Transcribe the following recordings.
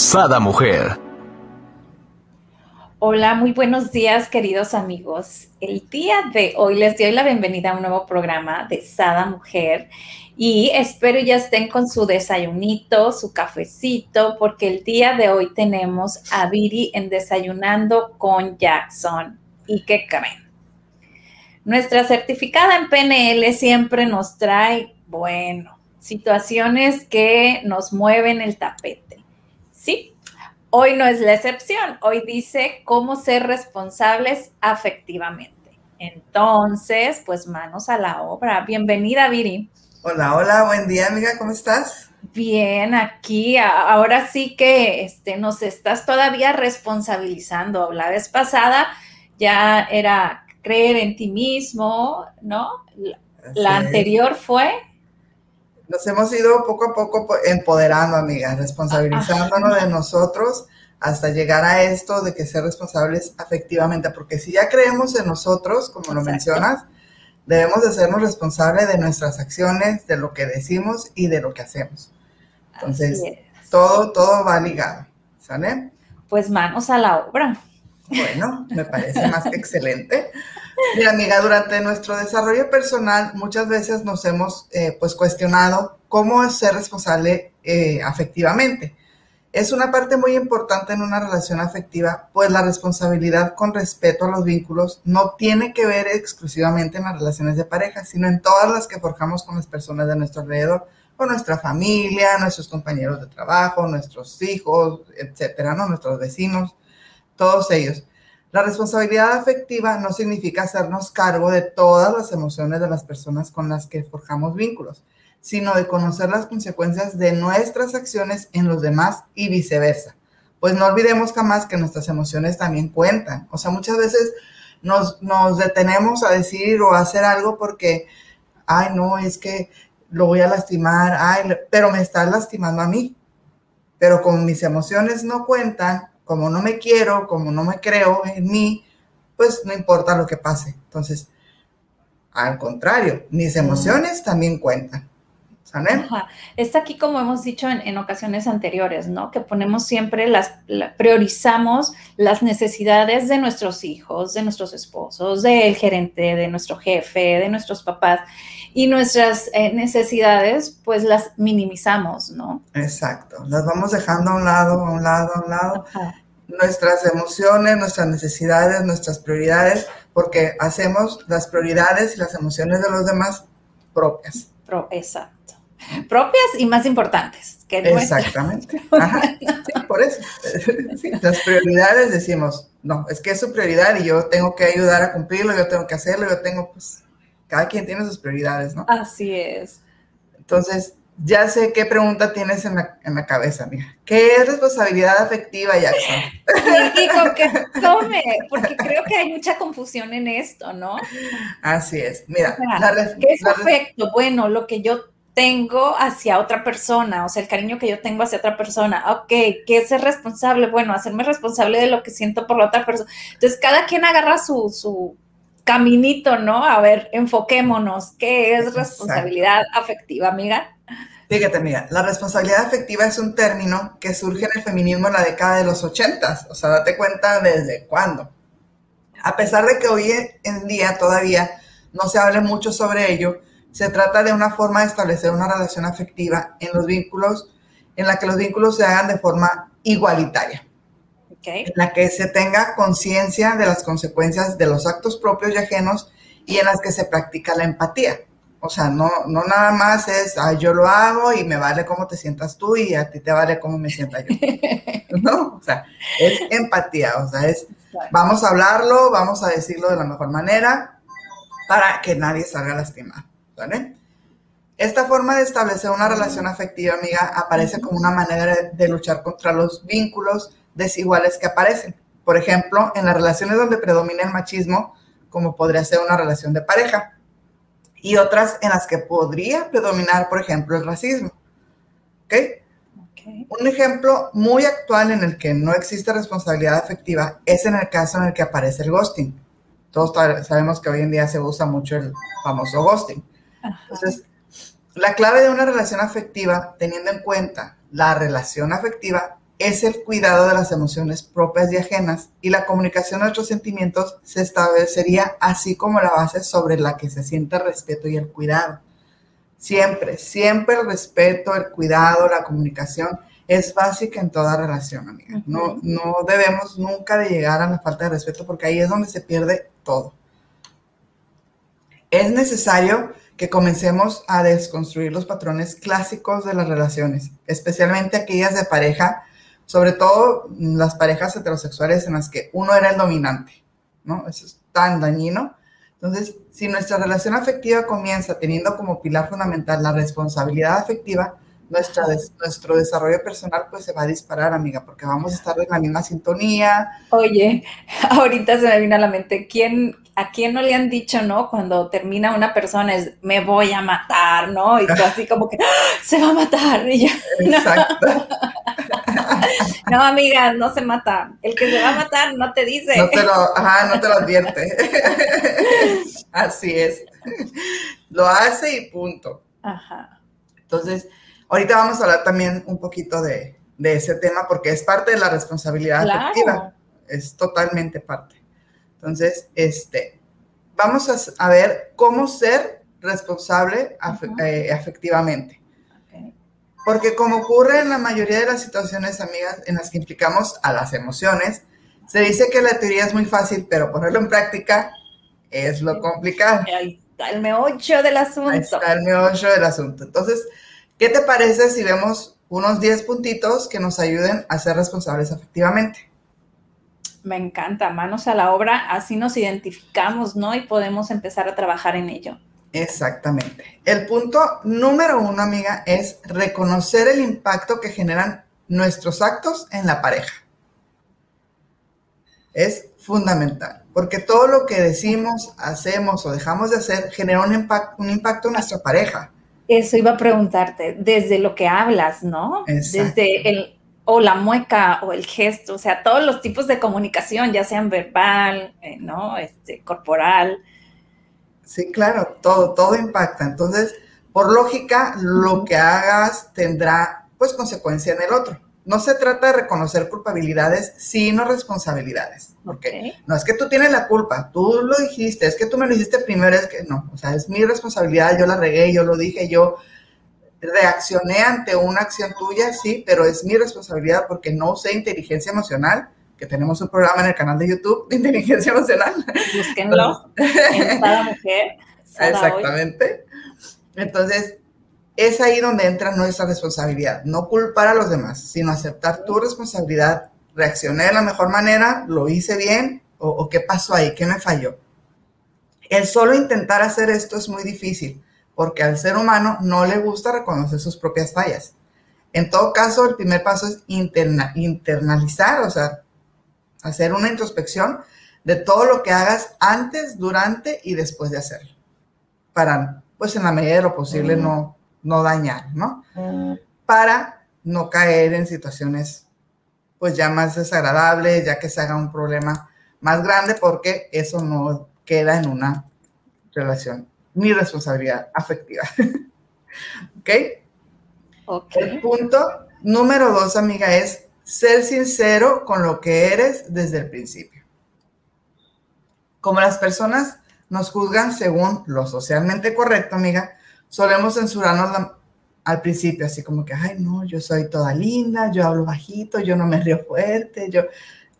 Sada Mujer. Hola, muy buenos días queridos amigos. El día de hoy les doy la bienvenida a un nuevo programa de Sada Mujer y espero ya estén con su desayunito, su cafecito, porque el día de hoy tenemos a Viri en Desayunando con Jackson. ¿Y qué creen? Nuestra certificada en PNL siempre nos trae, bueno, situaciones que nos mueven el tapete Sí, hoy no es la excepción. Hoy dice cómo ser responsables afectivamente. Entonces, pues manos a la obra. Bienvenida, Viri. Hola, hola, buen día, amiga, ¿cómo estás? Bien, aquí, ahora sí que este, nos estás todavía responsabilizando. La vez pasada ya era creer en ti mismo, ¿no? La, anterior fue nos hemos ido poco a poco empoderando, amigas, responsabilizándonos de nosotros hasta llegar a esto de que ser responsables afectivamente, porque si ya creemos en nosotros, como lo mencionas, debemos de sernos responsables de nuestras acciones, de lo que decimos y de lo que hacemos. Entonces, todo, todo va ligado, ¿sale? Pues manos a la obra. Bueno, me parece más que excelente. Mira, amiga, durante nuestro desarrollo personal muchas veces nos hemos eh, pues cuestionado cómo ser responsable eh, afectivamente. Es una parte muy importante en una relación afectiva, pues la responsabilidad con respeto a los vínculos no tiene que ver exclusivamente en las relaciones de pareja, sino en todas las que forjamos con las personas de nuestro alrededor, con nuestra familia, nuestros compañeros de trabajo, nuestros hijos, etcétera, ¿no? Nuestros vecinos todos ellos. La responsabilidad afectiva no significa hacernos cargo de todas las emociones de las personas con las que forjamos vínculos, sino de conocer las consecuencias de nuestras acciones en los demás y viceversa. Pues no olvidemos jamás que nuestras emociones también cuentan. O sea, muchas veces nos, detenemos a decir o a hacer algo porque, ay, no, es que lo voy a lastimar, ay, pero me está lastimando a mí. Pero como mis emociones no cuentan, como no me quiero, como no me creo en mí, pues no importa lo que pase. Entonces, al contrario, mis emociones también cuentan. Está aquí como hemos dicho en, ocasiones anteriores, ¿no? Que ponemos siempre las, priorizamos las necesidades de nuestros hijos, de nuestros esposos, del gerente, de nuestro jefe, de nuestros papás y nuestras eh, necesidades pues las minimizamos, ¿no? Exacto, las vamos dejando a un lado, a un lado, a un lado. Nuestras emociones, nuestras necesidades, nuestras prioridades, porque hacemos las prioridades y las emociones de los demás propias. Pro, exacto propias y más importantes. Que Exactamente. por eso. las prioridades decimos, no, es que es su prioridad y yo tengo que ayudar a cumplirlo, yo tengo que hacerlo, yo tengo, pues, cada quien tiene sus prioridades, ¿no? Así es. Entonces, ya sé qué pregunta tienes en la, en la cabeza, mía. ¿Qué es responsabilidad afectiva, Jackson? Sí, con que tome, porque creo que hay mucha confusión en esto, ¿no? Así es. Mira, ¿qué es afecto? Bueno, lo que yo tengo hacia otra persona, o sea, el cariño que yo tengo hacia otra persona. Ok, ¿qué es ser responsable? Bueno, hacerme responsable de lo que siento por la otra persona. Entonces, cada quien agarra su, su caminito, ¿no? A ver, enfoquémonos. ¿Qué es responsabilidad afectiva, amiga? Fíjate, amiga, la responsabilidad afectiva es un término que surge en el feminismo en la década de los ochentas. O sea, date cuenta desde cuándo. A pesar de que hoy en día todavía no se hable mucho sobre ello, se trata de una forma de establecer una relación afectiva en los vínculos, en la que los vínculos se hagan de forma igualitaria. En la que se tenga conciencia de las consecuencias de los actos propios y ajenos y en las que se practica la empatía. O sea, no, no nada más es, yo lo hago y me vale cómo te sientas tú y a ti te vale cómo me sienta yo. no, o sea, es empatía, o sea, es, vamos a hablarlo, vamos a decirlo de la mejor manera para que nadie salga lastimado. Esta forma de establecer una relación afectiva, amiga, aparece como una manera de, luchar contra los vínculos desiguales que aparecen. Por ejemplo, en las relaciones donde predomina el machismo, como podría ser una relación de pareja, y otras en las que podría predominar, por ejemplo, el racismo. ¿Ok? Un ejemplo muy actual en el que no existe responsabilidad afectiva es en el caso en el que aparece el ghosting. Todos sabemos que hoy en día se usa mucho el famoso ghosting. Entonces, la clave de una relación afectiva, teniendo en cuenta la relación afectiva, es el cuidado de las emociones propias y ajenas y la comunicación de nuestros sentimientos se establecería así como la base sobre la que se siente el respeto y el cuidado. Siempre, siempre el respeto, el cuidado, la comunicación es básica en toda relación, amiga. No, no debemos nunca de llegar a la falta de respeto porque ahí es donde se pierde todo. Es necesario que comencemos a desconstruir los patrones clásicos de las relaciones, especialmente aquellas de pareja, sobre todo las parejas heterosexuales en las que uno era el dominante, ¿no? Eso es tan dañino. Entonces, si nuestra relación afectiva comienza teniendo como pilar fundamental la responsabilidad afectiva, nuestro desarrollo personal pues se va a disparar, amiga, porque vamos a estar en la misma sintonía. Oye, ahorita se me vino a la mente, ¿quién, ¿a quién no le han dicho, no? Cuando termina una persona es, me voy a matar, ¿no? Y tú así como que, ¡Ah! se va a matar. Y ya, Exacto. No. amiga, no se mata. El que se va a matar no te dice. No te lo, ajá, no te lo advierte. Así es. Lo hace y punto. Ajá. Entonces, Ahorita vamos a hablar también un poquito de, ese tema porque es parte de la responsabilidad afectiva. Es totalmente parte. Entonces, este, vamos a, ver cómo ser responsable eh, afectivamente. Porque como ocurre en la mayoría de las situaciones, amigas, en las que implicamos a las emociones, se dice que la teoría es muy fácil, pero ponerlo en práctica es lo complicado. Ahí está el meollo del asunto. Ahí está el meollo del asunto. Entonces, ¿Qué te parece si vemos unos 10 puntitos que nos ayuden a ser responsables efectivamente? Me encanta, manos a la obra, así nos identificamos, ¿no? Y podemos empezar a trabajar en ello. Exactamente. El punto número uno, amiga, es reconocer el impacto que generan nuestros actos en la pareja. Es fundamental, porque todo lo que decimos, hacemos o dejamos de hacer genera un, un impacto en nuestra pareja. Eso iba a preguntarte, desde lo que hablas, ¿no? Desde el, o la mueca o el gesto, o sea, todos los tipos de comunicación, ya sean verbal, eh, ¿no? Este, corporal. Sí, claro, todo, todo impacta. Entonces, por lógica, lo que hagas tendrá, pues, consecuencia en el otro no se trata de reconocer culpabilidades, sino responsabilidades. Porque no es que tú tienes la culpa, tú lo dijiste, es que tú me lo dijiste primero, es que no, o sea, es mi responsabilidad, yo la regué, yo lo dije, yo reaccioné ante una acción tuya, sí, pero es mi responsabilidad porque no usé inteligencia emocional, que tenemos un programa en el canal de YouTube de inteligencia emocional. Búsquenlo en cada mujer. Exactamente. Entonces, es ahí donde entra nuestra responsabilidad. No culpar a los demás, sino aceptar tu responsabilidad. Reaccioné de la mejor manera, lo hice bien o, qué pasó ahí, qué me falló. El solo intentar hacer esto es muy difícil porque al ser humano no le gusta reconocer sus propias fallas. En todo caso, el primer paso es internalizar, o sea, hacer una introspección de todo lo que hagas antes, durante y después de hacerlo. Para, pues en la medida de lo posible, no, no dañar, ¿no? Para no caer en situaciones pues ya más desagradables, ya que se haga un problema más grande, porque eso no queda en una relación, mi responsabilidad afectiva. ¿Ok? Ok. El punto número dos, amiga, es ser sincero con lo que eres desde el principio. Como las personas nos juzgan según lo socialmente correcto, amiga, solemos censurarnos al principio, así como que, ay, no, yo soy toda linda, yo hablo bajito, yo no me río fuerte, yo...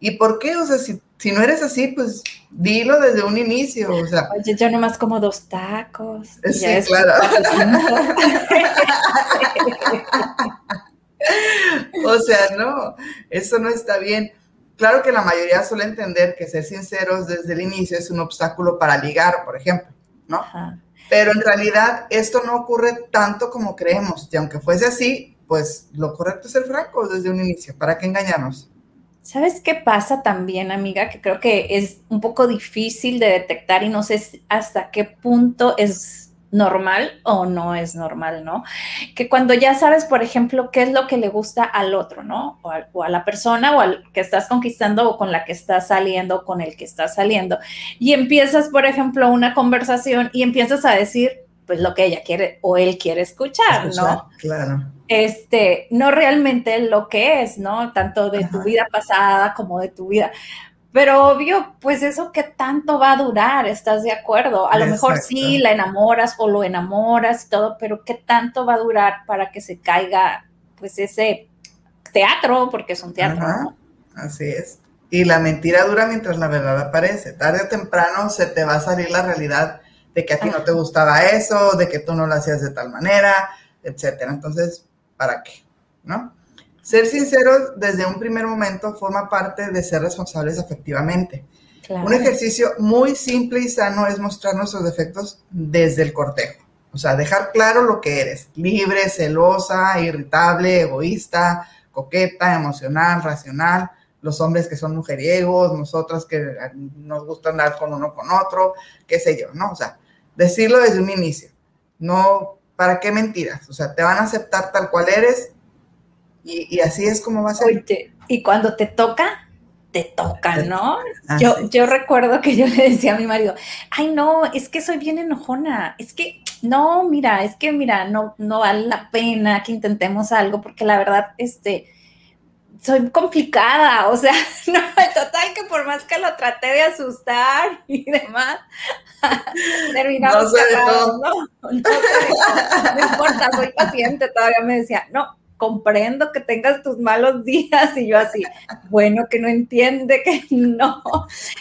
¿Y por qué? O sea, si, si no eres así, pues dilo desde un inicio, o sea... Oye, yo nomás como dos tacos. Sí, claro. o sea, no, eso no está bien. Claro que la mayoría suele entender que ser sinceros desde el inicio es un obstáculo para ligar, por ejemplo, ¿no? Ajá. Pero en realidad esto no ocurre tanto como creemos. Y aunque fuese así, pues lo correcto es ser franco desde un inicio. ¿Para qué engañarnos? ¿Sabes qué pasa también, amiga? Que creo que es un poco difícil de detectar y no sé hasta qué punto es normal o no es normal, ¿no? Que cuando ya sabes, por ejemplo, qué es lo que le gusta al otro, ¿no? O a, la persona o al que estás conquistando o con la que estás saliendo o con el que estás saliendo. Y empiezas, por ejemplo, una conversación y empiezas a decir, pues lo que ella quiere o él quiere escuchar, ¿no? Claro. Este, no realmente lo que es, ¿no? Tanto de tu vida pasada como de tu vida. Pero obvio, pues eso qué tanto va a durar, ¿estás de acuerdo? A lo mejor sí la enamoras o lo enamoras y todo, pero qué tanto va a durar para que se caiga pues ese teatro, porque es un teatro. Así es. Y la mentira dura mientras la verdad aparece. Tarde o temprano se te va a salir la realidad de que a ti no te gustaba eso, de que tú no lo hacías de tal manera, etcétera. Entonces, ¿para qué? ¿No? Ser sinceros desde un primer momento forma parte de ser responsables afectivamente. Un ejercicio muy simple y sano es mostrar nuestros defectos desde el cortejo. O sea, dejar claro lo que eres. Libre, celosa, irritable, egoísta, coqueta, emocional, racional. Los hombres que son mujeriegos, nosotras que nos gusta andar con uno con otro, qué sé yo, ¿no? O sea, decirlo desde un inicio. No, ¿para qué mentiras? O sea, te van a aceptar tal cual eres y, así es como va a ser. y cuando te toca, te toca, ¿no? Ah, yo, yo recuerdo que yo le decía a mi marido, ay, no, es que soy bien enojona, es que, no, mira, es que, mira, no, no vale la pena que intentemos algo, porque la verdad, este, soy complicada, o sea, no, total que por más que lo traté de asustar y demás, terminamos no, no, no, no importa, soy paciente, todavía me decía, no, comprendo que tengas tus malos días y yo así, bueno, que no entiende que no.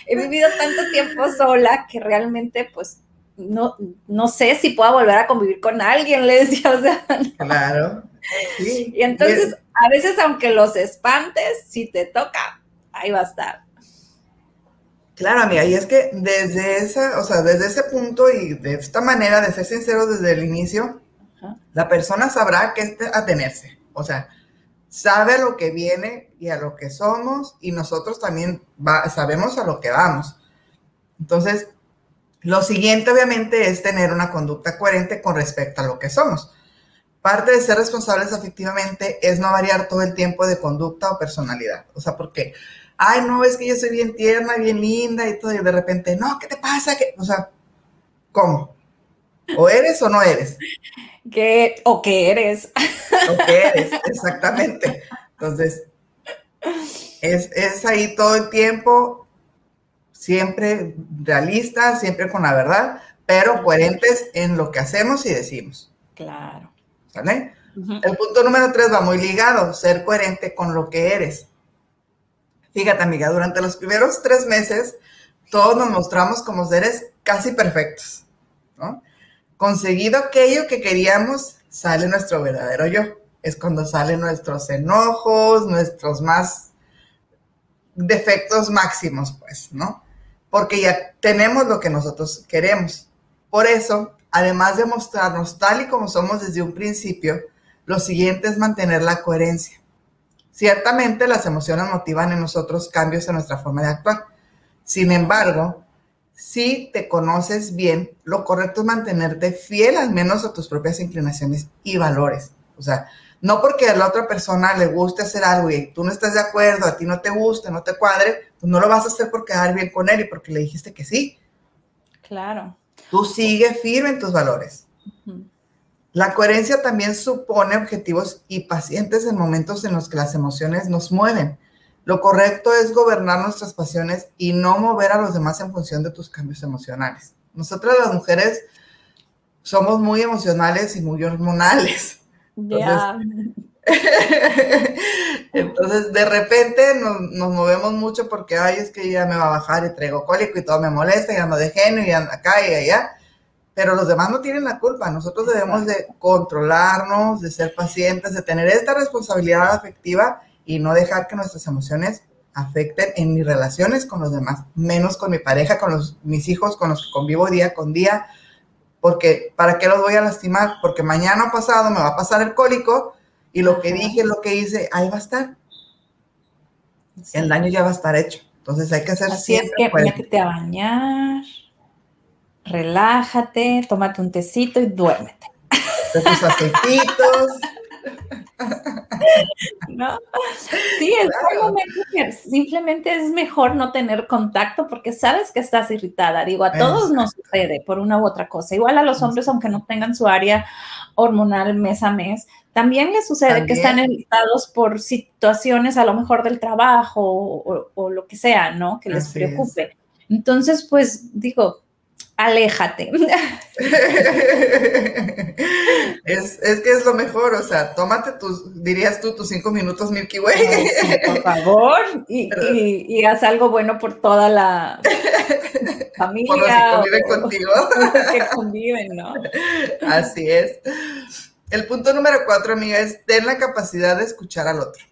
He vivido tanto tiempo sola que realmente pues no, no sé si pueda volver a convivir con alguien, le decía, o sea. Claro. Y entonces, a veces aunque los espantes, si te toca, ahí va a estar. Claro, amiga, y es que desde esa, o sea, desde ese punto y de esta manera de ser sincero desde el inicio, la persona sabrá que es atenerse. O sea, sabe a lo que viene y a lo que somos y nosotros también sabemos a lo que vamos. Entonces, lo siguiente obviamente es tener una conducta coherente con respecto a lo que somos. Parte de ser responsables afectivamente es no variar todo el tiempo de conducta o personalidad. O sea, porque, ay, no, es que yo soy bien tierna, bien linda y todo, y de repente, no, ¿qué te pasa? O sea, ¿cómo? ¿O eres o no eres? que, o que eres. O que eres, exactamente. Entonces, es, ahí todo el tiempo, siempre realistas, siempre con la verdad, pero coherentes en lo que hacemos y decimos. Claro. ¿Sale? El punto número tres va muy ligado, ser coherente con lo que eres. Fíjate, amiga, durante los primeros tres meses, todos nos mostramos como seres casi perfectos, ¿no? conseguido aquello que queríamos, sale nuestro verdadero yo. Es cuando salen nuestros enojos, nuestros más defectos máximos, pues, ¿no? Porque ya tenemos lo que nosotros queremos. Por eso, además de mostrarnos tal y como somos desde un principio, lo siguiente es mantener la coherencia. Ciertamente las emociones motivan en nosotros cambios en nuestra forma de actuar. Sin embargo, si te conoces bien, lo correcto es mantenerte fiel al menos a tus propias inclinaciones y valores. O sea, no porque a la otra persona le guste hacer algo y tú no estás de acuerdo, a ti no te gusta, no te cuadre, pues no lo vas a hacer por quedar bien con él y porque le dijiste que sí. Claro. Tú sigue firme en tus valores. La coherencia también supone objetivos y pacientes en momentos en los que las emociones nos mueven. Lo correcto es gobernar nuestras pasiones y no mover a los demás en función de tus cambios emocionales. Nosotras las mujeres somos muy emocionales y muy hormonales. Entonces, de repente nos, movemos mucho porque, ay, es que ya me va a bajar y traigo cólico y todo me molesta, ya no de genio y anda acá y allá. Pero los demás no tienen la culpa. Nosotros debemos de controlarnos, de ser pacientes, de tener esta responsabilidad afectiva y no dejar que nuestras emociones afecten en mis relaciones con los demás, menos con mi pareja, con los, mis hijos, con los que convivo día con día, porque ¿para qué los voy a lastimar? Porque mañana o pasado me va a pasar el cólico y lo que dije, lo que hice, ahí va a estar. el daño ya va a estar hecho. Entonces hay que hacer Así es que métete a bañar, relájate, tómate un tecito y duérmete. De tus aceititos. ¿No? Sí, es simplemente es mejor no tener contacto porque sabes que estás irritada. Digo, a todos nos sucede por una u otra cosa. Igual a los hombres, aunque no tengan su área hormonal mes a mes, también les sucede que están irritados por situaciones a lo mejor del trabajo o, lo que sea, ¿no? Que les preocupe. Entonces, pues digo, aléjate. es, que es lo mejor, o sea, tómate tus, dirías tú, tus cinco minutos Milky Way. por favor, y, haz algo bueno por toda la familia. Por los que conviven contigo. que conviven, ¿no? Así es. El punto número cuatro, amiga, es ten la capacidad de escuchar al otro.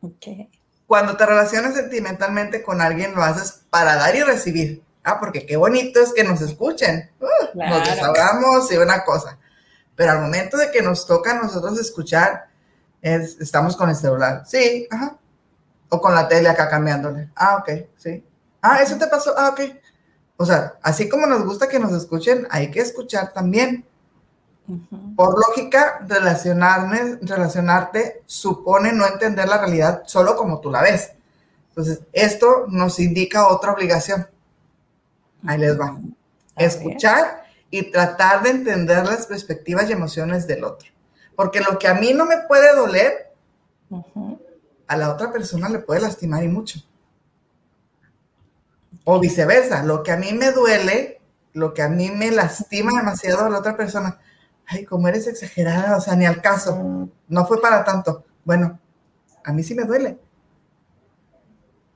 Ok. Cuando te relacionas sentimentalmente con alguien, lo haces para dar y recibir. Ah, porque qué bonito es que nos escuchen. Uh, nos desahogamos y una cosa. Pero al momento de que nos toca a nosotros escuchar, estamos con el celular. Sí, ajá. O con la tele acá cambiándole. Ah, ok, sí. Ah, eso te pasó. Ah, ok. O sea, así como nos gusta que nos escuchen, hay que escuchar también. Por lógica, relacionarme, relacionarte supone no entender la realidad solo como tú la ves. Entonces, esto nos indica otra obligación. Ahí les va. Escuchar y tratar de entender las perspectivas y emociones del otro. Porque lo que a mí no me puede doler, a la otra persona le puede lastimar y mucho. O viceversa, lo que a mí me duele, lo que a mí me lastima demasiado a la otra persona, ay, como eres exagerada, o sea, ni al caso, no fue para tanto. Bueno, a mí sí me duele.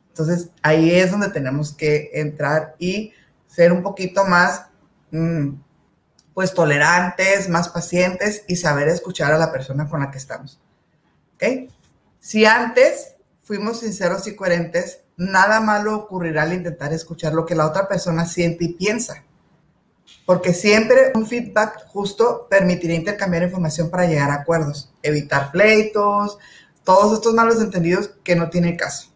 Entonces, ahí es donde tenemos que entrar y ser un poquito más, mm, pues, tolerantes, más pacientes y saber escuchar a la persona con la que estamos. ¿Ok? Si antes fuimos sinceros y coherentes, nada malo ocurrirá al intentar escuchar lo que la otra persona siente y piensa porque siempre un feedback justo permitiría intercambiar información para llegar a acuerdos, evitar pleitos, todos estos malos entendidos que no tiene caso.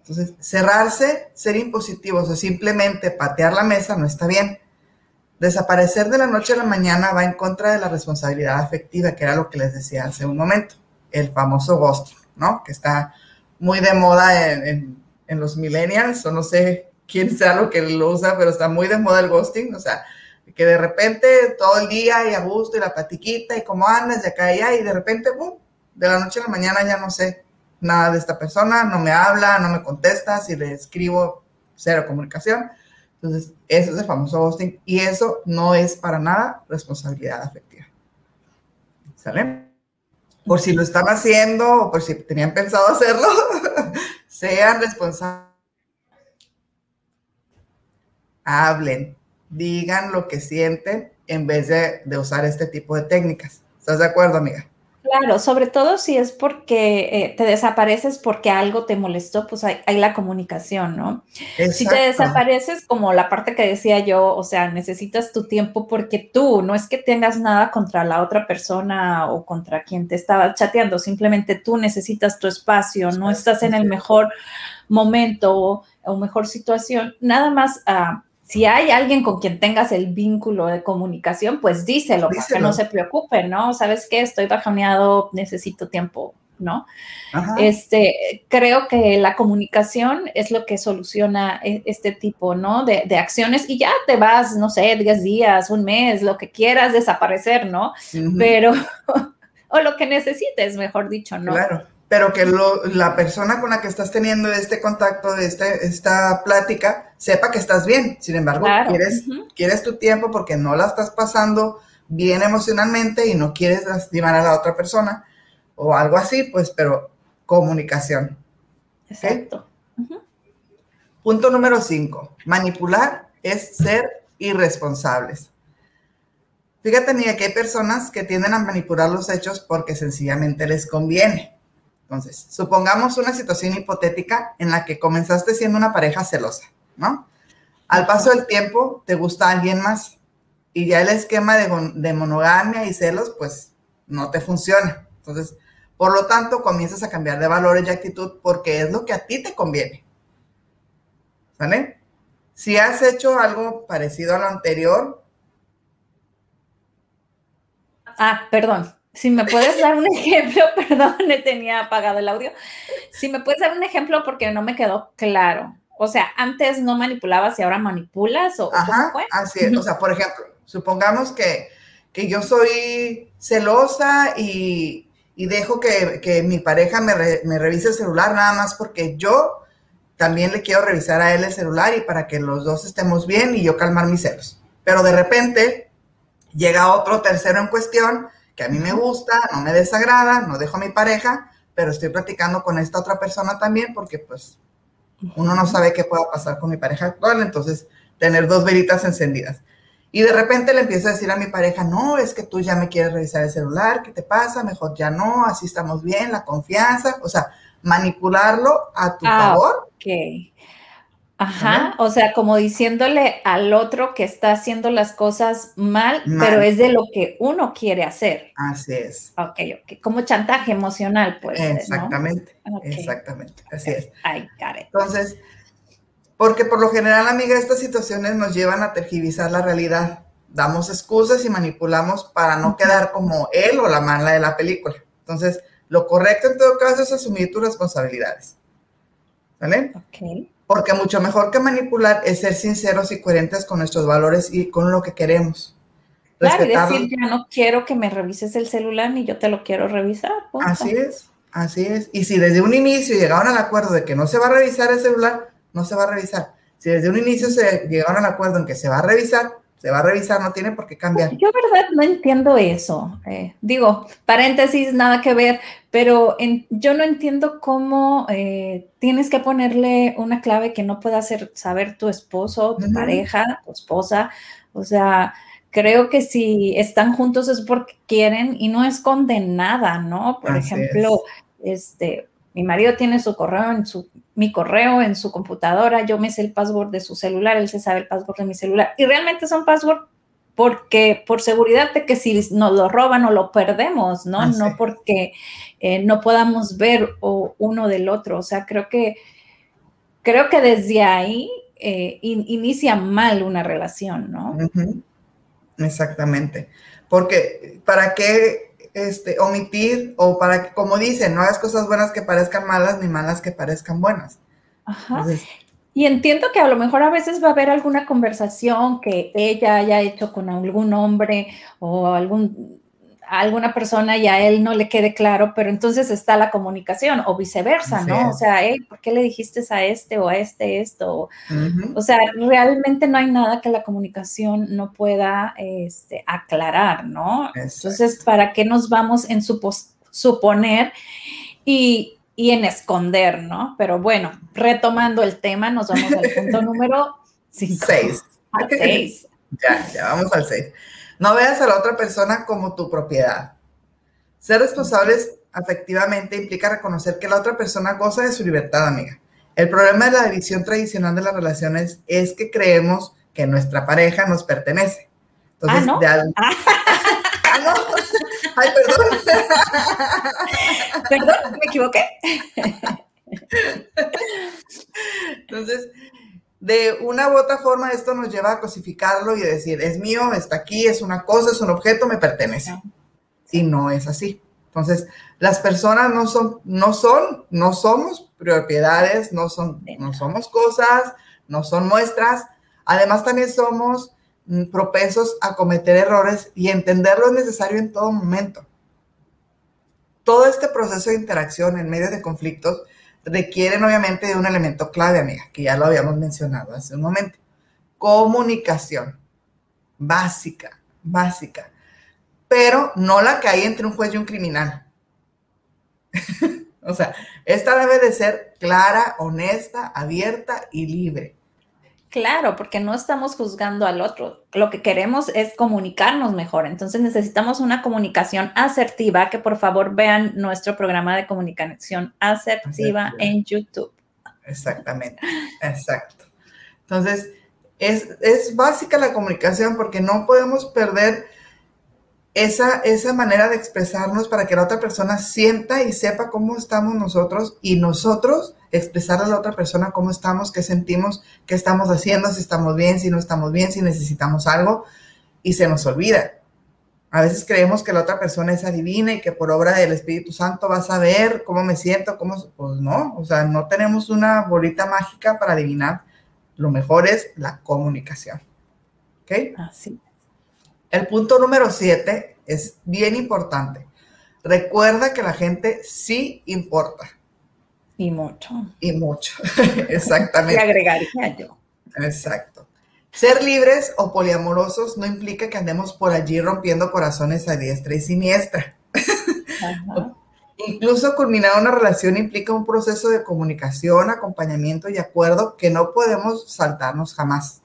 Entonces, cerrarse, ser impositivos o simplemente patear la mesa no está bien. Desaparecer de la noche a la mañana va en contra de la responsabilidad afectiva, que era lo que les decía hace un momento, el famoso ghosting, ¿no? Que está muy de moda en, en los millennials, o no sé quién sea lo que lo usa, pero está muy de moda el ghosting, o sea, que de repente todo el día y a gusto y la platiquita y cómo andas de acá y allá y de repente, boom, de la noche a la mañana ya no sé nada de esta persona, no me habla, no me contesta, si le escribo, cero comunicación. Entonces, eso es el famoso ghosting y eso no es para nada responsabilidad afectiva. ¿Sale? Por si lo están haciendo o por si tenían pensado hacerlo, sean responsables hablen, digan lo que sienten en vez de, usar este tipo de técnicas. ¿Estás de acuerdo, amiga? Claro, sobre todo si es porque eh, te desapareces porque algo te molestó, pues hay, la comunicación, ¿no? Si te desapareces, como la parte que decía yo, o sea, necesitas tu tiempo porque tú, no es que tengas nada contra la otra persona o contra quien te estaba chateando, simplemente tú necesitas tu espacio, no estás en el mejor momento o mejor situación, nada más. Uh, si hay alguien con quien tengas el vínculo de comunicación, pues díselo, para que no se preocupe, ¿no? ¿Sabes qué? Estoy bajoneado, necesito tiempo, ¿no? Este, creo que la comunicación es lo que soluciona e, este tipo, ¿no? De, acciones y ya te vas, no sé, 10 días, un mes, lo que quieras desaparecer, ¿no? Pero, o lo que necesites, mejor dicho, ¿no? Claro pero que la persona con la que estás teniendo este contacto, este, esta plática, sepa que estás bien. Sin embargo, quieres, quieres tu tiempo porque no la estás pasando bien emocionalmente y no quieres lastimar a la otra persona o algo así, pues, pero comunicación. Exacto. Punto número cinco. Manipular es ser irresponsables. Fíjate, ni que hay personas que tienden a manipular los hechos porque sencillamente les conviene. Entonces, supongamos una situación hipotética en la que comenzaste siendo una pareja celosa, ¿no? Al paso del tiempo, te gusta alguien más y ya el esquema de, monogamia y celos, pues, no te funciona. Entonces, Por lo tanto, comienzas a cambiar de valores y actitud porque es lo que a ti te conviene. ¿Vale? Si has hecho algo parecido a lo anterior. Ah, perdón. Si me puedes dar un ejemplo, perdón, tenía apagado el audio. Si me puedes dar un ejemplo porque no me quedó claro. O sea, antes no manipulabas y ahora manipulas o Ajá, Así es. O sea, por ejemplo, supongamos que, yo soy celosa y, dejo que, mi pareja me, me revise el celular nada más porque yo también le quiero revisar a él el celular y para que los dos estemos bien y yo calmar mis celos. Pero de repente llega otro tercero en cuestión que a mí me gusta, no me desagrada, no dejo a mi pareja, pero estoy platicando con esta otra persona también porque pues uno no sabe qué pueda pasar con mi pareja actual, entonces tener dos velitas encendidas. Y de repente le empiezo a decir a mi pareja, no, es que tú ya me quieres revisar el celular, ¿qué te pasa? Mejor ya no, así estamos bien, la confianza, o sea, manipularlo a tu ah, favor. Ok. Ajá, o sea, como diciéndole al otro que está haciendo las cosas mal, pero es de lo que uno quiere hacer. Así es. Ok, ok, como chantaje emocional, pues. Exactamente, exactamente, así es. Ay, Entonces, porque por lo general, amiga, estas situaciones nos llevan a tergiversar la realidad. Damos excusas y manipulamos para no quedar como él o la mala de la película. Entonces, lo correcto en todo caso es asumir tus responsabilidades. ¿Vale? Ok. Porque mucho mejor que manipular es ser sinceros y coherentes con nuestros valores y con lo que queremos. Claro, y decir, ya no quiero que me revises el celular ni yo te lo quiero revisar. Así es, así es. Y si desde un inicio llegaron al acuerdo de que no se va a revisar el celular, no se va a revisar. Si desde un inicio se llegaron al acuerdo en que se va a revisar, se va a revisar, no tiene por qué cambiar. Yo, verdad, no entiendo eso. Eh, digo, paréntesis, nada que ver, pero yo no entiendo cómo eh, tienes que ponerle una clave que no pueda hacer saber tu esposo, tu pareja, tu esposa. O sea, creo que si están juntos es porque quieren y no esconden nada, ¿no? Por ejemplo, este, mi marido tiene su correo en su, mi correo en su computadora, yo me sé el password de su celular, él se sabe el password de mi celular. Y realmente son password porque por seguridad de que si nos lo roban o lo perdemos, ¿no? Ah, no porque eh, no podamos ver uno del otro. O sea, creo que creo que desde ahí eh, inicia mal una relación, ¿no? Exactamente. Porque ¿para qué este, omitir o para que, como dicen, no hagas cosas buenas que parezcan malas ni malas que parezcan buenas. Ajá. y entiendo que a lo mejor a veces va a haber alguna conversación que ella haya hecho con algún hombre o algún alguna persona y a él no le quede claro, pero entonces está la comunicación o viceversa, ¿no? O sea, ¿por qué le dijiste a este o a este esto? O sea, realmente no hay nada que la comunicación no pueda este, aclarar, ¿no? Entonces, ¿para qué nos vamos en suponer y, en esconder, ¿no? Pero bueno, retomando el tema, nos vamos al punto número 6. Al 6. ya, ya vamos al 6. No veas a la otra persona como tu propiedad. Ser responsables afectivamente implica reconocer que la otra persona goza de su libertad, amiga. El problema de la división tradicional de las relaciones es que creemos que nuestra pareja nos pertenece. Entonces, ¿Ah, no? Ah. ah. no. Ay, perdón. Perdón, me equivoqué. Entonces, de una u otra forma esto nos lleva a cosificarlo y decir, es mío, está aquí, es una cosa, es un objeto, me pertenece. Y no es así. Entonces, las personas no son, no son, no somos propiedades, no, son, no somos cosas, no son muestras. Además, también somos propensos a cometer errores y entenderlo es necesario en todo momento. Todo este proceso de interacción en medio de conflictos requieren obviamente de un elemento clave, amiga, que ya lo habíamos mencionado hace un momento. Comunicación. Básica, básica. Pero no la que hay entre un juez y un criminal. o sea, esta debe de ser clara, honesta, abierta y libre. Claro, porque no estamos juzgando al otro. Lo que queremos es comunicarnos mejor. Entonces necesitamos una comunicación asertiva, que por favor vean nuestro programa de comunicación asertiva, en YouTube. Exactamente, exacto. Entonces, es, es básica la comunicación porque no podemos perder esa, esa manera de expresarnos para que la otra persona sienta y sepa cómo estamos nosotros y nosotros expresar a la otra persona cómo estamos, qué sentimos, qué estamos haciendo, si estamos bien, si no estamos bien, si necesitamos algo y se nos olvida. A veces creemos que la otra persona es adivina y que por obra del Espíritu Santo vas a ver cómo me siento, cómo, pues no, o sea, no tenemos una bolita mágica para adivinar. Lo mejor es la comunicación. ¿Ok? Así. El punto número siete es bien importante. Recuerda que la gente sí importa. Y mucho. Y mucho, exactamente. Y agregaría yo. Exacto. Ser libres o poliamorosos no implica que andemos por allí rompiendo corazones a diestra y siniestra. Incluso culminar una relación implica un proceso de comunicación, acompañamiento y acuerdo que no podemos saltarnos jamás.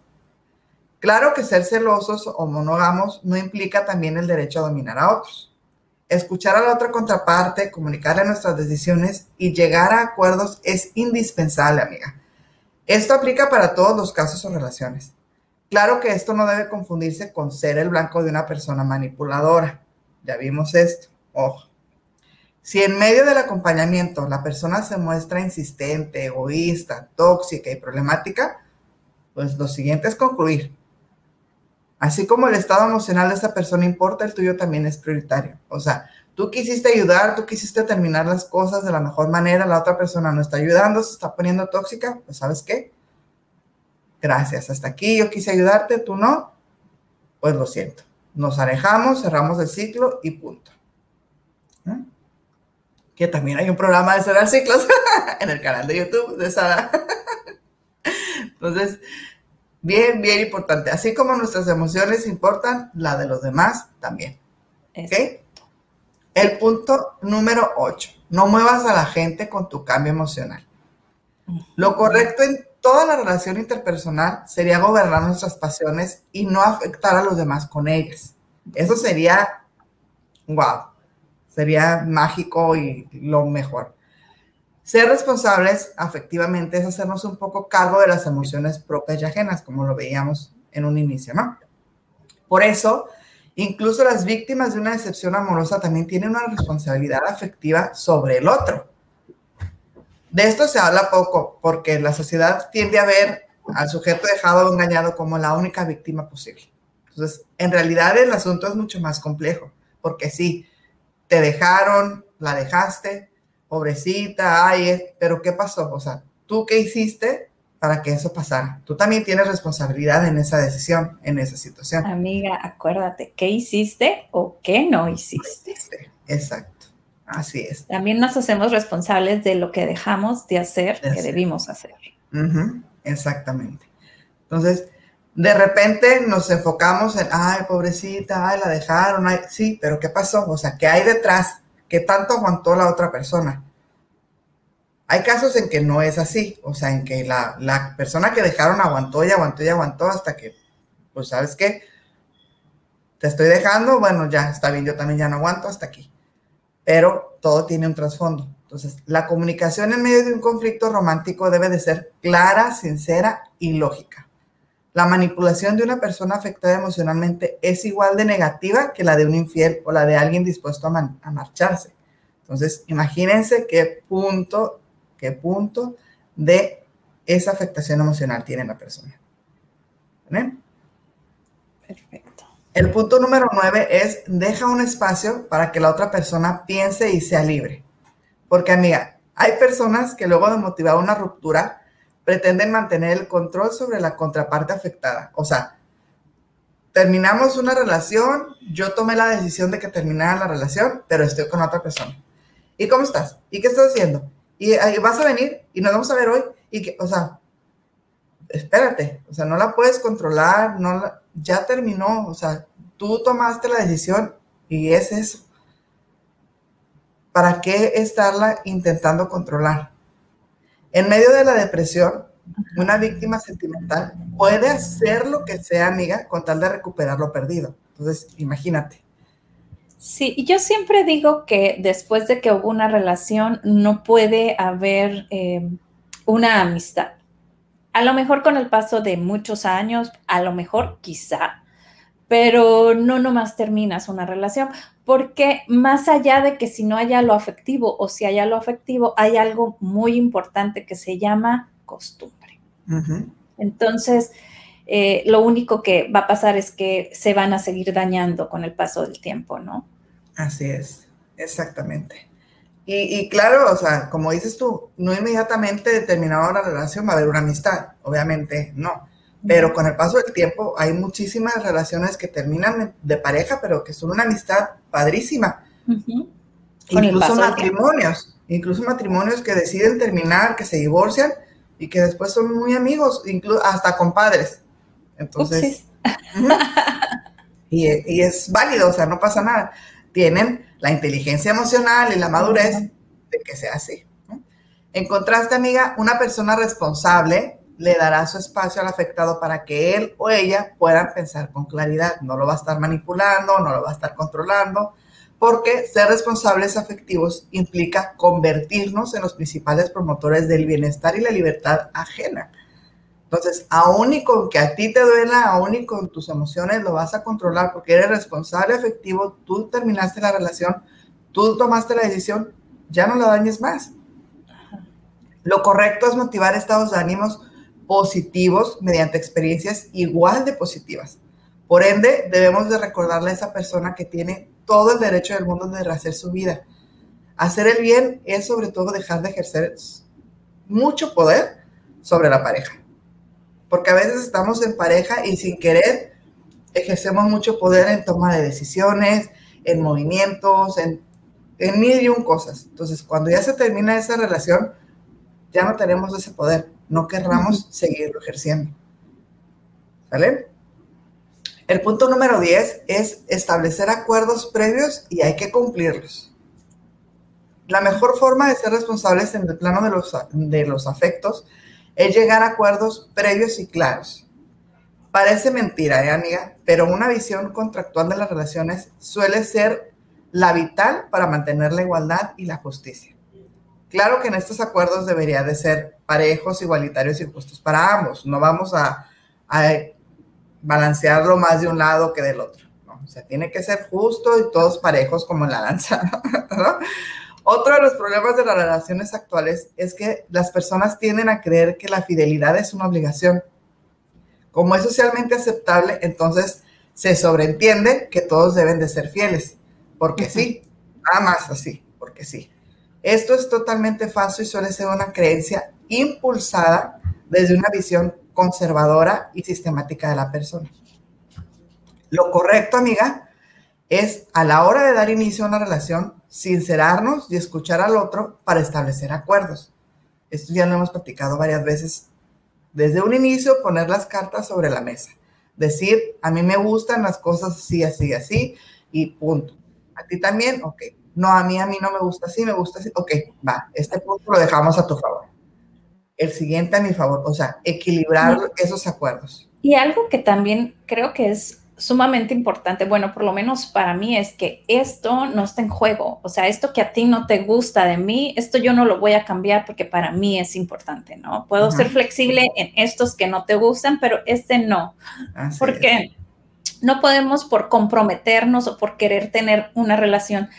Claro que ser celosos o monógamos no implica también el derecho a dominar a otros. Escuchar a la otra contraparte, comunicarle nuestras decisiones y llegar a acuerdos es indispensable, amiga. Esto aplica para todos los casos o relaciones. Claro que esto no debe confundirse con ser el blanco de una persona manipuladora. Ya vimos esto. Ojo. Si en medio del acompañamiento la persona se muestra insistente, egoísta, tóxica y problemática, pues lo siguiente es concluir. Así como el estado emocional de esa persona importa, el tuyo también es prioritario. O sea, tú quisiste ayudar, tú quisiste terminar las cosas de la mejor manera, la otra persona no está ayudando, se está poniendo tóxica, pues sabes qué, gracias, hasta aquí yo quise ayudarte, tú no, pues lo siento. Nos alejamos, cerramos el ciclo y punto. Que también hay un programa de cerrar ciclos en el canal de YouTube de Sara. Entonces, bien, bien importante. Así como nuestras emociones importan, la de los demás también. ¿Ok? El punto número 8. No muevas a la gente con tu cambio emocional. Lo correcto en toda la relación interpersonal sería gobernar nuestras pasiones y no afectar a los demás con ellas. Eso sería, wow, sería mágico y lo mejor. Ser responsables afectivamente es hacernos un poco cargo de las emociones propias y ajenas, como lo veíamos en un inicio, ¿no? Por eso, incluso las víctimas de una decepción amorosa también tienen una responsabilidad afectiva sobre el otro. De esto se habla poco porque la sociedad tiende a ver al sujeto dejado o engañado como la única víctima posible. Entonces, en realidad el asunto es mucho más complejo, porque sí, te dejaron, la dejaste, pobrecita, ay, pero ¿qué pasó? O sea, ¿tú qué hiciste para que eso pasara? Tú también tienes responsabilidad en esa decisión, en esa situación. Amiga, acuérdate, ¿qué hiciste o qué no hiciste? Exacto. Así es. También nos hacemos responsables de lo que dejamos de hacer, que debimos hacer. Exactamente. Entonces, de repente nos enfocamos en, ay, pobrecita, ay, la dejaron, ay, sí, pero ¿qué pasó? O sea, ¿qué hay detrás? ¿Qué tanto aguantó la otra persona? Hay casos en que no es así, o sea, en que la, la persona que dejaron aguantó y aguantó y aguantó hasta que, pues, ¿sabes qué? Te estoy dejando, bueno, ya, está bien, yo también ya no aguanto hasta aquí pero todo tiene un trasfondo. Entonces, la comunicación en medio de un conflicto romántico debe de ser clara, sincera y lógica. La manipulación de una persona afectada emocionalmente es igual de negativa que la de un infiel o la de alguien dispuesto a, marcharse. Entonces, imagínense qué punto, qué punto de esa afectación emocional tiene la persona. Perfecto. El punto número nueve es deja un espacio para que la otra persona piense y sea libre. Porque amiga, hay personas que luego de motivar una ruptura pretenden mantener el control sobre la contraparte afectada. O sea, terminamos una relación, yo tomé la decisión de que terminara la relación, pero estoy con otra persona. ¿Y cómo estás? ¿Y qué estás haciendo? ¿Y, vas a venir? ¿Y nos vamos a ver hoy? Y que, o sea, espérate, o sea, no la puedes controlar, no la, ya terminó, o sea, tú tomaste la decisión y es eso. ¿Para qué estarla intentando controlar? En medio de la depresión, una víctima sentimental puede hacer lo que sea, amiga, con tal de recuperar lo perdido. Entonces, imagínate. Sí, yo siempre digo que después de que hubo una relación, no puede haber eh, una amistad. A lo mejor con el paso de muchos años, a lo mejor quizá, pero no nomás terminas una relación, porque más allá de que si no haya lo afectivo o si haya lo afectivo, hay algo muy importante que se llama costumbre. Entonces, eh, lo único que va a pasar es que se van a seguir dañando con el paso del tiempo, ¿no? Así es, exactamente. Y, y, claro, o sea, como dices tú, no inmediatamente determinada la relación va a haber una amistad, obviamente no. Pero con el paso del tiempo hay muchísimas relaciones que terminan de pareja, pero que son una amistad padrísima. Incluso matrimonios, incluso matrimonios que deciden terminar, que se divorcian y que después son muy amigos, incluso hasta compadres. Entonces, y, y, es válido, o sea, no pasa nada. Tienen la inteligencia emocional y la madurez de que sea así. En contraste, amiga, una persona responsable le dará su espacio al afectado para que él o ella puedan pensar con claridad. No lo va a estar manipulando, no lo va a estar controlando, porque ser responsables afectivos implica convertirnos en los principales promotores del bienestar y la libertad ajena. Entonces, aún y con que a ti te duela, aún y con tus emociones, lo vas a controlar porque eres responsable afectivo, tú terminaste la relación, tú tomaste la decisión, ya no la dañes más. Lo correcto es motivar estados de ánimos positivos mediante experiencias igual de positivas. Por ende, debemos de recordarle a esa persona que tiene todo el derecho del mundo de rehacer su vida. Hacer el bien es sobre todo dejar de ejercer mucho poder sobre la pareja. Porque a veces estamos en pareja y sin querer ejercemos mucho poder en toma de decisiones, en movimientos, en, en mil y un cosas. Entonces, cuando ya se termina esa relación, ya no tenemos ese poder no querramos seguirlo ejerciendo. ¿Vale? El punto número 10 es establecer acuerdos previos y hay que cumplirlos. La mejor forma de ser responsables en el plano de los, de los afectos es llegar a acuerdos previos y claros. Parece mentira, ¿eh, amiga? Pero una visión contractual de las relaciones suele ser la vital para mantener la igualdad y la justicia. Claro que en estos acuerdos debería de ser parejos, igualitarios y justos para ambos. No vamos a, balancearlo más de un lado que del otro. O sea, tiene que ser justo y todos parejos como en la danza. Otro de los problemas de las relaciones actuales es que las personas tienden a creer que la fidelidad es una obligación. Como es socialmente aceptable, entonces se sobreentiende que todos deben de ser fieles, porque sí, nada más así, porque sí. Esto es totalmente falso y suele ser una creencia impulsada desde una visión conservadora y sistemática de la persona. Lo correcto, amiga, es a la hora de dar inicio a una relación, sincerarnos y escuchar al otro para establecer acuerdos. Esto ya lo hemos practicado varias veces. Desde un inicio, poner las cartas sobre la mesa. Decir, a mí me gustan las cosas así, así, así, y punto. A ti también, ok no, a mí, a mí no me gusta así, me gusta así, ok, va, este punto lo dejamos a tu favor. El siguiente a mi favor, o sea, equilibrar esos acuerdos. Y algo que también creo que es sumamente importante, bueno, por lo menos para mí es que esto no está en juego, o sea, esto que a ti no te gusta de mí, esto yo no lo voy a cambiar porque para mí es importante, ¿no? Puedo ser flexible en estos que no te gustan, pero este no, porque no podemos por comprometernos o por querer tener una relación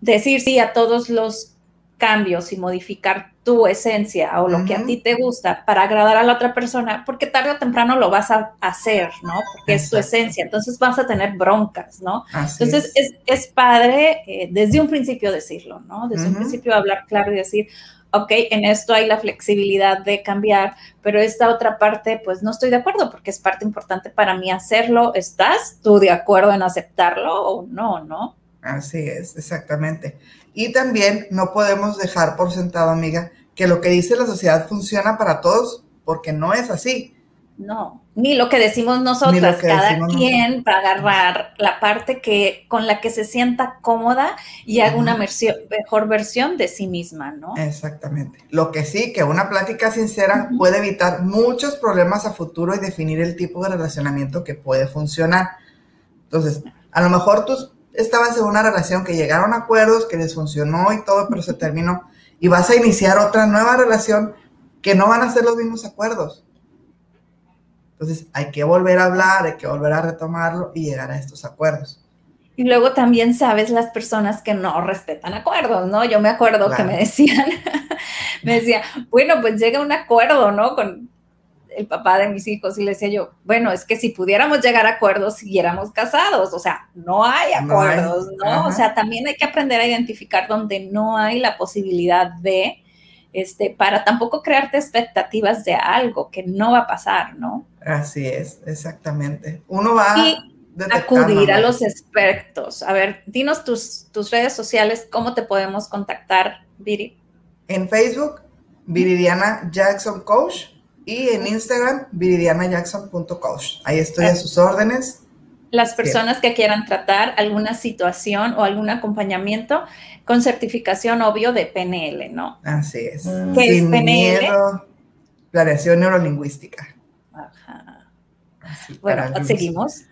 decir sí a todos los cambios y modificar tu esencia o lo que a ti te gusta para agradar a la otra persona, porque tarde o temprano lo vas a hacer, ¿no? Porque es tu esencia, entonces vas a tener broncas, ¿no? entonces es. padre eh, desde un principio decirlo, ¿no? Desde un principio hablar claro y decir, ok, en esto hay la flexibilidad de cambiar, pero esta otra parte, pues no estoy de acuerdo porque es parte importante para mí hacerlo. ¿Estás tú de acuerdo en aceptarlo o no, no? Así es, exactamente. Y también no podemos dejar por sentado, amiga, que lo que dice la sociedad funciona para todos, porque no es así. No, ni lo que decimos nosotras, cada quien va a agarrar la parte que con la que se sienta cómoda y haga una mejor versión de sí misma, ¿no? Exactamente. Lo que sí, que una plática sincera puede evitar muchos problemas a futuro y definir el tipo de relacionamiento que puede funcionar. Entonces, a lo mejor tus estabas en una relación que llegaron a acuerdos, que les funcionó y todo, pero se terminó. Y vas a iniciar otra nueva relación que no van a ser los mismos acuerdos. Entonces hay que volver a hablar, hay que volver a retomarlo y llegar a estos acuerdos. Y luego también sabes las personas que no respetan acuerdos, ¿no? Yo me acuerdo que me decían, me decía, bueno, pues llega un acuerdo, ¿no? Con el papá de mis hijos y le decía yo, bueno, es que si pudiéramos llegar a acuerdos, siguiéramos casados, o sea, no hay acuerdos, ¿no? O sea, también hay que aprender a identificar donde no hay la posibilidad de, este, para tampoco crearte expectativas de algo que no va a pasar, ¿no? Así es, exactamente. Uno va a acudir a los expertos. A ver, dinos tus, tus redes sociales, cómo te podemos contactar, Viri. En Facebook, Viridiana Jackson Coach y en Instagram, viridianajackson.coach. Ahí estoy a sus órdenes. Las personas que quieran tratar alguna situación o algún acompañamiento con certificación, obvio, de PNL, ¿no? Así es. ¿Qué es PNL? Miedo, planeación neurolingüística. Ajá. bueno, seguimos.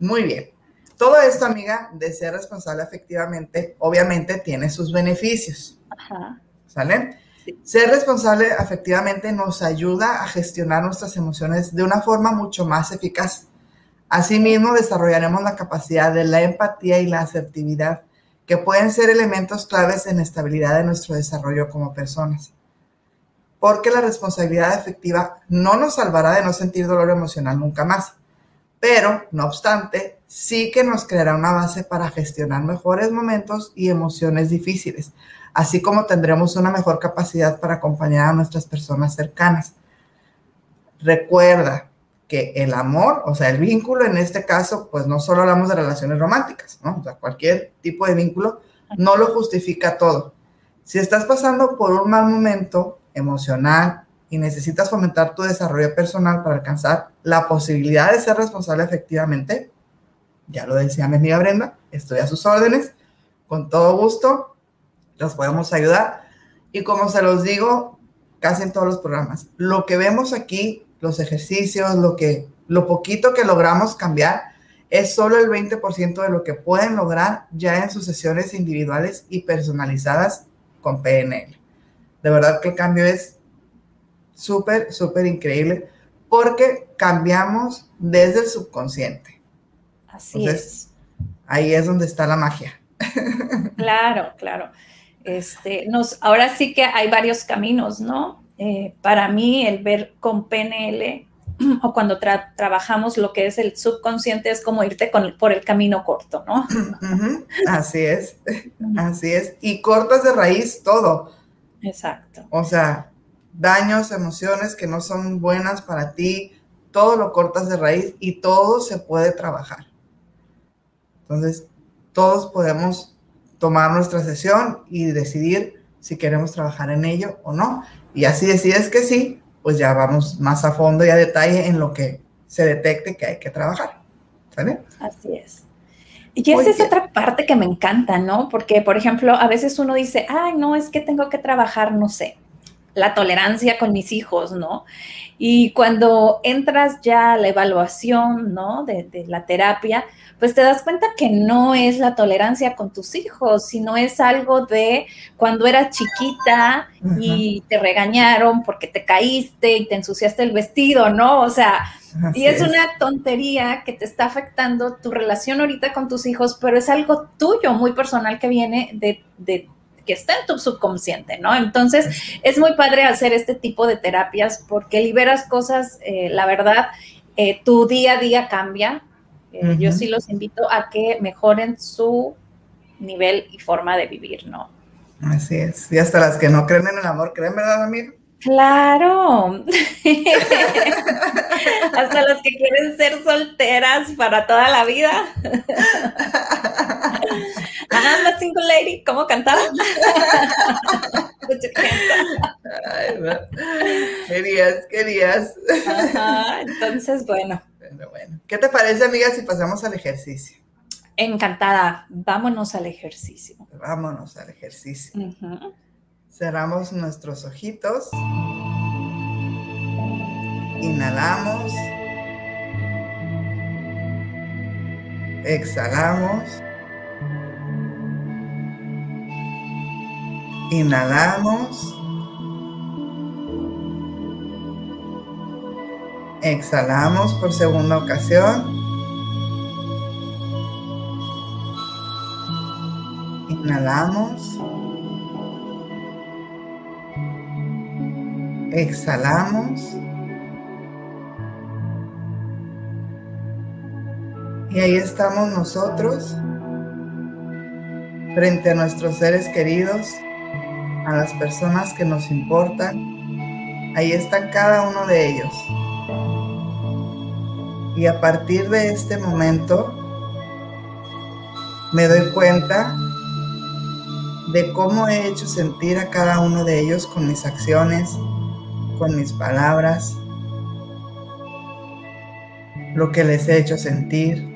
Muy bien. Todo esto, amiga, de ser responsable efectivamente, obviamente tiene sus beneficios. Ajá. ¿Sale? Ser responsable efectivamente nos ayuda a gestionar nuestras emociones de una forma mucho más eficaz. Asimismo, desarrollaremos la capacidad de la empatía y la asertividad, que pueden ser elementos claves en la estabilidad de nuestro desarrollo como personas. Porque la responsabilidad efectiva no nos salvará de no sentir dolor emocional nunca más, pero, no obstante, sí que nos creará una base para gestionar mejores momentos y emociones difíciles, así como tendremos una mejor capacidad para acompañar a nuestras personas cercanas. Recuerda que el amor, o sea, el vínculo en este caso, pues no solo hablamos de relaciones románticas, ¿no? O sea, cualquier tipo de vínculo no lo justifica todo. Si estás pasando por un mal momento emocional y necesitas fomentar tu desarrollo personal para alcanzar la posibilidad de ser responsable efectivamente, ya lo decía mi amiga Brenda, estoy a sus órdenes, con todo gusto, los podemos ayudar. Y como se los digo casi en todos los programas, lo que vemos aquí, los ejercicios, lo, que, lo poquito que logramos cambiar, es solo el 20% de lo que pueden lograr ya en sus sesiones individuales y personalizadas con PNL. De verdad que el cambio es súper, súper increíble porque cambiamos desde el subconsciente. Así es. Ahí es donde está la magia. Claro, claro. Este, nos, ahora sí que hay varios caminos, ¿no? Eh, para mí, el ver con PNL o cuando trabajamos lo que es el subconsciente es como irte con, por el camino corto, ¿no? Así es, así es. Y cortas de raíz todo. Exacto. O sea, daños, emociones que no son buenas para ti, todo lo cortas de raíz y todo se puede trabajar. Entonces, todos podemos tomar nuestra sesión y decidir si queremos trabajar en ello o no. Y así decides que sí, pues ya vamos más a fondo y a detalle en lo que se detecte que hay que trabajar. ¿Sale? Así es. Y esa es otra parte que me encanta, ¿no? Porque, por ejemplo, a veces uno dice, ay, no, es que tengo que trabajar, no sé, la tolerancia con mis hijos, ¿no? Y cuando entras ya a la evaluación, ¿no? De, de, la terapia, pues te das cuenta que no es la tolerancia con tus hijos, sino es algo de cuando eras chiquita y te regañaron porque te caíste y te ensuciaste el vestido, ¿no? O sea, y es, una tontería que te está afectando tu relación ahorita con tus hijos, pero es algo tuyo, muy personal que viene de, de que está en tu subconsciente, ¿no? Entonces, es muy padre hacer este tipo de terapias porque liberas cosas, eh, la verdad, eh, tu día a día cambia. Eh, yo sí los invito a que mejoren su nivel y forma de vivir, ¿no? Así es. Y hasta las que no creen en el amor, ¿creen, verdad, amigo? Claro. Hasta las que quieren ser solteras para toda la vida. Ah, la single lady, ¿cómo cantaba? Querías, querías. entonces, bueno. bueno. ¿Qué te parece, amiga, si pasamos al ejercicio? Encantada. Vámonos al ejercicio. Vámonos al ejercicio. Cerramos nuestros ojitos. Inhalamos. Exhalamos. Inhalamos. Exhalamos por segunda ocasión. Inhalamos. Exhalamos. Y ahí estamos nosotros frente a nuestros seres queridos, a las personas que nos importan. Ahí está cada uno de ellos. Y a partir de este momento me doy cuenta de cómo he hecho sentir a cada uno de ellos con mis acciones, con mis palabras, lo que les he hecho sentir,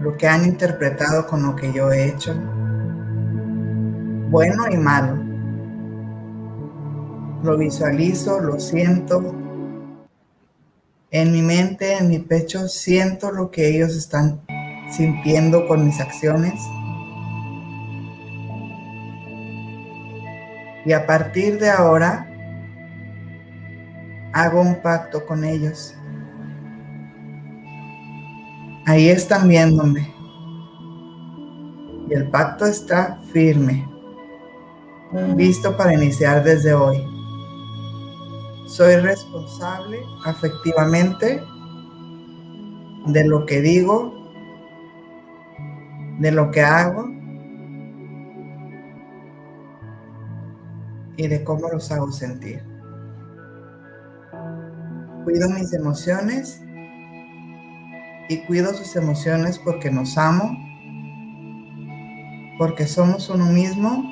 lo que han interpretado con lo que yo he hecho, bueno y malo. Lo visualizo, lo siento. En mi mente, en mi pecho, siento lo que ellos están sintiendo con mis acciones. Y a partir de ahora, hago un pacto con ellos. Ahí están viéndome. Y el pacto está firme, visto para iniciar desde hoy. Soy responsable afectivamente de lo que digo, de lo que hago y de cómo los hago sentir. Cuido mis emociones y cuido sus emociones porque nos amo, porque somos uno mismo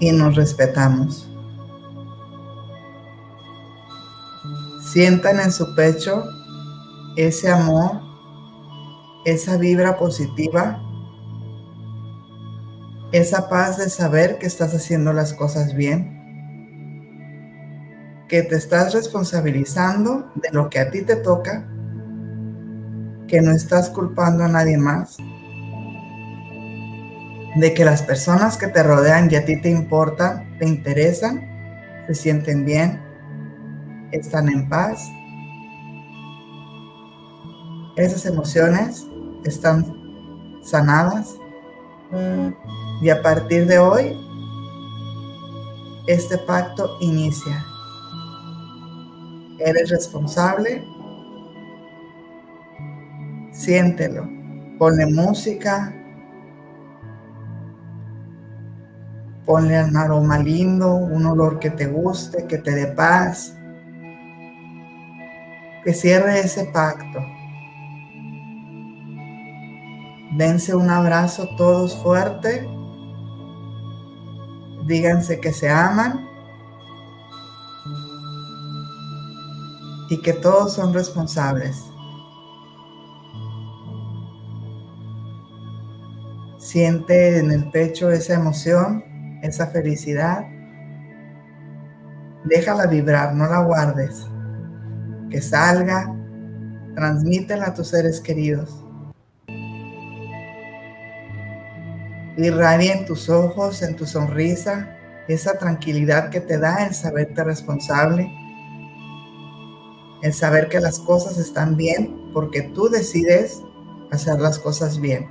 y nos respetamos. Sientan en su pecho ese amor, esa vibra positiva, esa paz de saber que estás haciendo las cosas bien, que te estás responsabilizando de lo que a ti te toca que no estás culpando a nadie más, de que las personas que te rodean y a ti te importan, te interesan, se sienten bien, están en paz. Esas emociones están sanadas y a partir de hoy este pacto inicia. Eres responsable Siéntelo. Ponle música. Ponle un aroma lindo, un olor que te guste, que te dé paz. Que cierre ese pacto. Dense un abrazo todos fuerte. Díganse que se aman. Y que todos son responsables. Siente en el pecho esa emoción, esa felicidad. Déjala vibrar, no la guardes. Que salga, transmítela a tus seres queridos. Irradia en tus ojos, en tu sonrisa, esa tranquilidad que te da el saberte responsable, el saber que las cosas están bien porque tú decides hacer las cosas bien.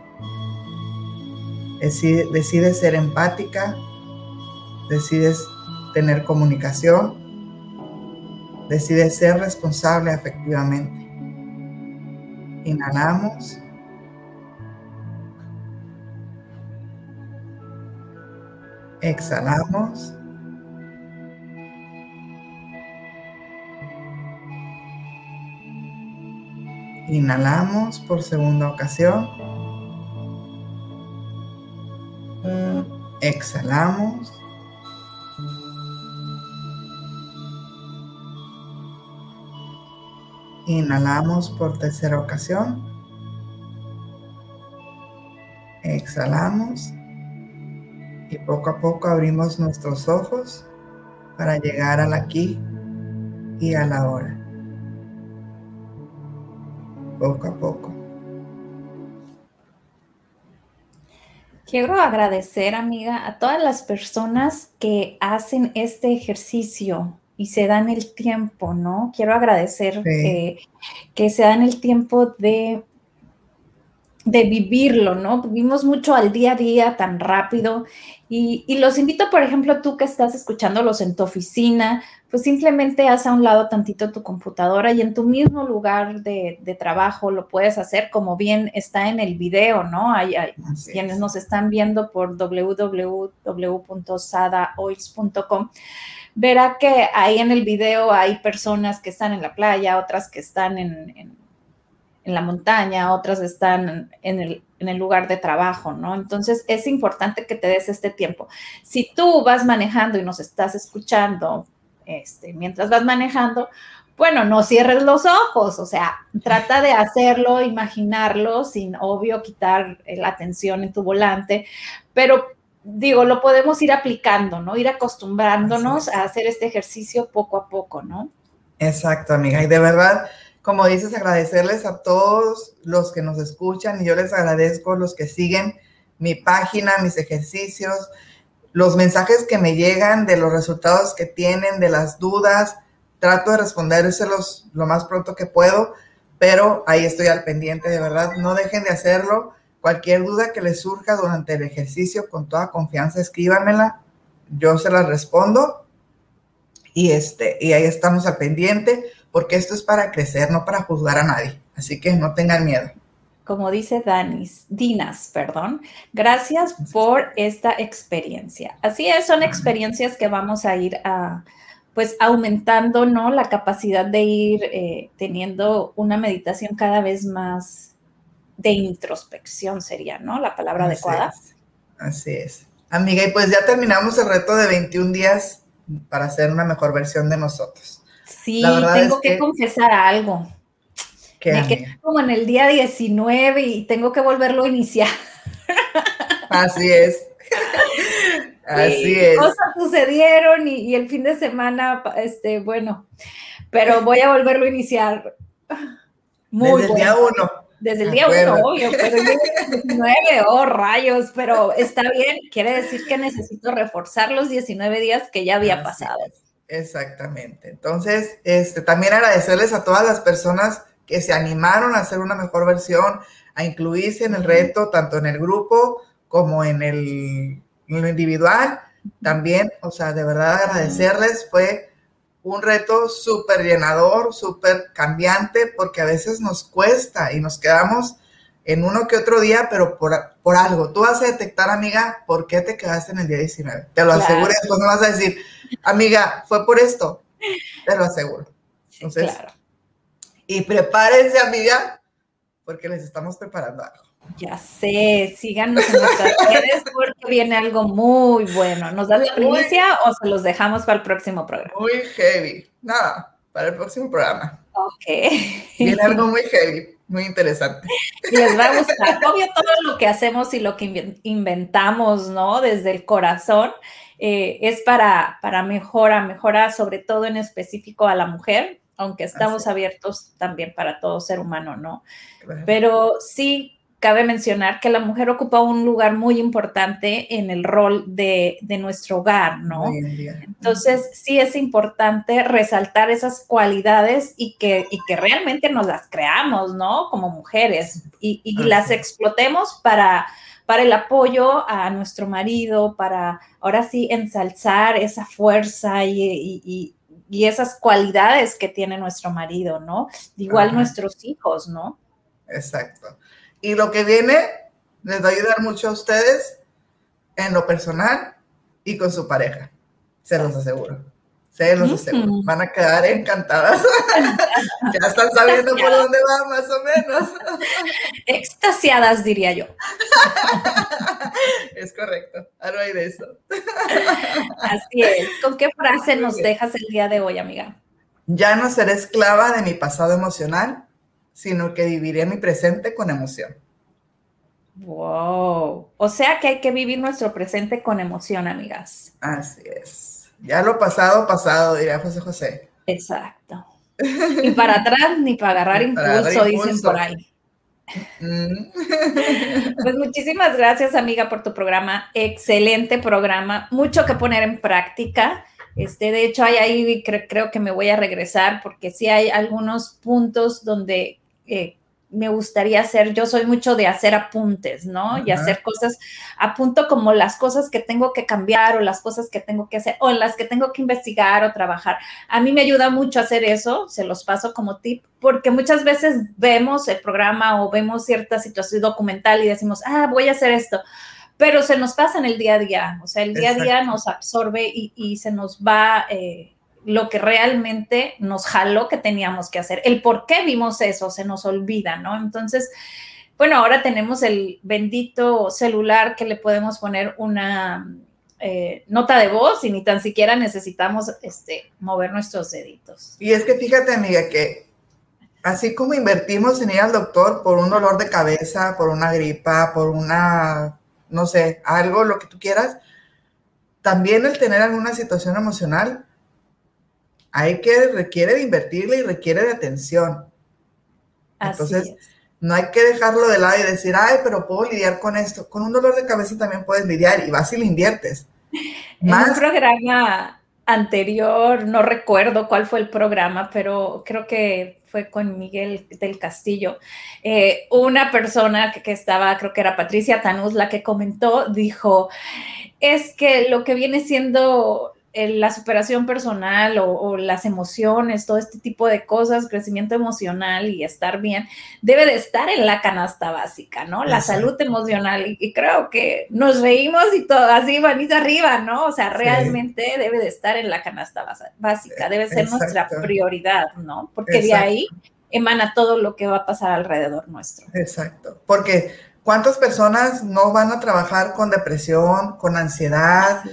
Decides ser empática, decides tener comunicación, decides ser responsable afectivamente. Inhalamos. Exhalamos. Inhalamos por segunda ocasión. Exhalamos. Inhalamos por tercera ocasión. Exhalamos. Y poco a poco abrimos nuestros ojos para llegar al aquí y a la hora. Poco a poco. Quiero agradecer, amiga, a todas las personas que hacen este ejercicio y se dan el tiempo, ¿no? Quiero agradecer que se dan el tiempo de de vivirlo, ¿no? Vivimos mucho al día a día tan rápido y, los invito, por ejemplo, tú que estás escuchándolos en tu oficina, pues simplemente haz a un lado tantito tu computadora y en tu mismo lugar de, trabajo lo puedes hacer como bien está en el video, ¿no? Hay, quienes nos están viendo por www.sadaoils.com verá que ahí en el video hay personas que están en la playa, otras que están en en la montaña, otras están en el, en el, lugar de trabajo, ¿no? Entonces es importante que te des este tiempo. Si tú vas manejando y nos estás escuchando este, mientras vas manejando, bueno, no cierres los ojos, o sea, trata de hacerlo, imaginarlo, sin obvio quitar la atención en tu volante, pero digo, lo podemos ir aplicando, ¿no? Ir acostumbrándonos a hacer este ejercicio poco a poco, ¿no? Exacto, amiga. Y de verdad, como dices, agradecerles a todos los que nos escuchan y yo les agradezco los que siguen mi página, mis ejercicios, los mensajes que me llegan de los resultados que tienen, de las dudas. Trato de respondérselos lo más pronto que puedo, pero ahí estoy al pendiente, de verdad. No dejen de hacerlo. Cualquier duda que les surja durante el ejercicio, con toda confianza, escríbanmela. Yo se las respondo. Y, este, y ahí estamos al pendiente porque esto es para crecer, no para juzgar a nadie. Así que no tengan miedo. Como dice Danis, Dinas, perdón, gracias por esta experiencia. Así es, son experiencias que vamos a ir a, pues aumentando, ¿no? La capacidad de ir eh, teniendo una meditación cada vez más de introspección sería, ¿no? La palabra adecuada. Así es. Amiga, y pues ya terminamos el reto de 21 días para hacer una mejor versión de nosotros. Sí, tengo que, confesar algo. Me quedé como en el día 19 y tengo que volverlo a iniciar. Así es. Así es. Cosas sucedieron y, el fin de semana, este, bueno, pero voy a volverlo a iniciar. Muy Desde el día uno. Desde el día uno, obvio, pero el día 19, oh rayos, pero está bien, quiere decir que necesito reforzar los 19 días que ya había pasado. Exactamente. Entonces, este, también agradecerles a todas las personas que se animaron a hacer una mejor versión, a incluirse en el reto, tanto en el grupo como en, el, en lo individual. También, o sea, de verdad agradecerles. Fue un reto súper llenador, súper cambiante, porque a veces nos cuesta y nos quedamos en uno que otro día, pero por, por algo. Tú vas a detectar, amiga, por qué te quedaste en el día 19. Te lo aseguro después me vas a decir, amiga, fue por esto. Te lo aseguro. Entonces, y prepárense, amiga, porque les estamos preparando algo. Ya sé, síganos en nuestras redes porque viene algo muy bueno. ¿Nos das la primicia o se los dejamos para el próximo programa? Muy heavy. Nada, para el próximo programa. Ok. Viene algo muy heavy muy interesante. Les va a gustar. Obvio, todo lo que hacemos y lo que inventamos, ¿no? Desde el corazón, eh, es para, para mejora, mejora sobre todo en específico a la mujer, aunque estamos abiertos también para todo ser humano, ¿no? Pero sí, cabe mencionar que la mujer ocupa un lugar muy importante en el rol de, nuestro hogar, ¿no? Entonces, sí es importante resaltar esas cualidades y que, que realmente nos las creamos, ¿no? Como mujeres y, las explotemos para, para el apoyo a nuestro marido, para ahora sí ensalzar esa fuerza y, esas cualidades que tiene nuestro marido, ¿no? Igual nuestros hijos, ¿no? Exacto. Y lo que viene les va a ayudar mucho a ustedes en lo personal y con su pareja. Se los aseguro. Se los aseguro. Van a quedar encantadas. ya están sabiendo por dónde va, más o menos. Extasiadas, diría yo. es correcto. Algo hay de eso. Así es. ¿Con qué frase nos dejas el día de hoy, amiga? Ya no seré esclava de mi pasado emocional, sino que viviré mi presente con emoción. Wow. O sea que hay que vivir nuestro presente con emoción, amigas. Así es. Ya lo pasado, pasado, diría José José. Exacto. Ni para atrás ni para agarrar impulso, dicen por ahí. Mm. Pues muchísimas gracias, amiga, por tu programa. Excelente programa. Mucho que poner en práctica. Este, de hecho, hay ahí, creo que me voy a regresar porque sí hay algunos puntos donde eh, me gustaría hacer, yo soy mucho de hacer apuntes, ¿no? Y hacer cosas, apunto como las cosas que tengo que cambiar o las cosas que tengo que hacer o en las que tengo que investigar o trabajar. A mí me ayuda mucho hacer eso, se los paso como tip, porque muchas veces vemos el programa o vemos cierta situación documental y decimos, ah, voy a hacer esto, pero se nos pasa en el día a día, o sea, el día a día nos absorbe y, se nos va... Eh, lo que realmente nos jaló que teníamos que hacer. El por qué vimos eso se nos olvida, ¿no? Entonces, bueno, ahora tenemos el bendito celular que le podemos poner una eh, nota de voz y ni tan siquiera necesitamos este, mover nuestros deditos. Y es que fíjate, amiga, que así como invertimos en ir al doctor por un dolor de cabeza, por una gripa, por una, no sé, algo, lo que tú quieras, también el tener alguna situación emocional hay que, requiere de invertirle y requiere de atención. Entonces, no hay que dejarlo de lado y decir, ay, pero puedo lidiar con esto. Con un dolor de cabeza también puedes lidiar y vas y le inviertes. En un programa anterior, no recuerdo cuál fue el programa, pero creo que fue con Miguel del Castillo. Eh, una persona que, que, estaba, creo que era Patricia Tanús, la que comentó, dijo, es que lo que viene siendo la superación personal o, las emociones, todo este tipo de cosas, crecimiento emocional y estar bien, debe de estar en la canasta básica, ¿no? La salud emocional. Y, creo que nos reímos y todo así, manita arriba, ¿no? O sea, realmente debe de estar en la canasta básica, debe ser nuestra prioridad, ¿no? Porque de ahí emana todo lo que va a pasar alrededor nuestro. Exacto, porque ¿cuántas personas no van a trabajar con depresión, con ansiedad?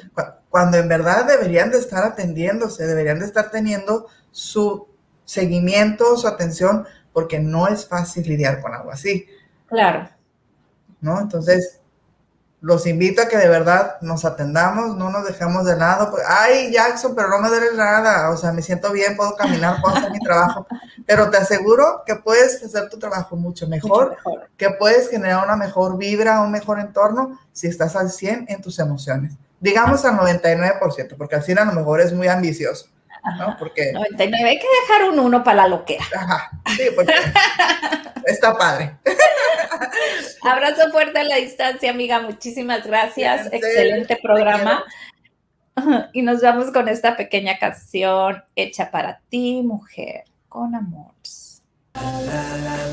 Cuando en verdad deberían de estar atendiéndose, deberían de estar teniendo su seguimiento, su atención, porque no es fácil lidiar con algo así. Claro. ¿No? Entonces, los invito a que de verdad nos atendamos, no nos dejemos de lado. Ay, Jackson, pero no me duele nada. O sea, me siento bien, puedo caminar, puedo hacer mi trabajo. Pero te aseguro que puedes hacer tu trabajo mucho mejor, mucho mejor, que puedes generar una mejor vibra, un mejor entorno si estás al 100 en tus emociones digamos al 99%, porque así a lo mejor es muy ambicioso. ¿no? Porque, 99, hay que dejar un 1 para la loquera. Ajá, sí, porque está padre. Abrazo fuerte a la distancia, amiga. Muchísimas gracias. Excelente programa. Y nos vamos con esta pequeña canción hecha para ti, mujer, con amor. La, la,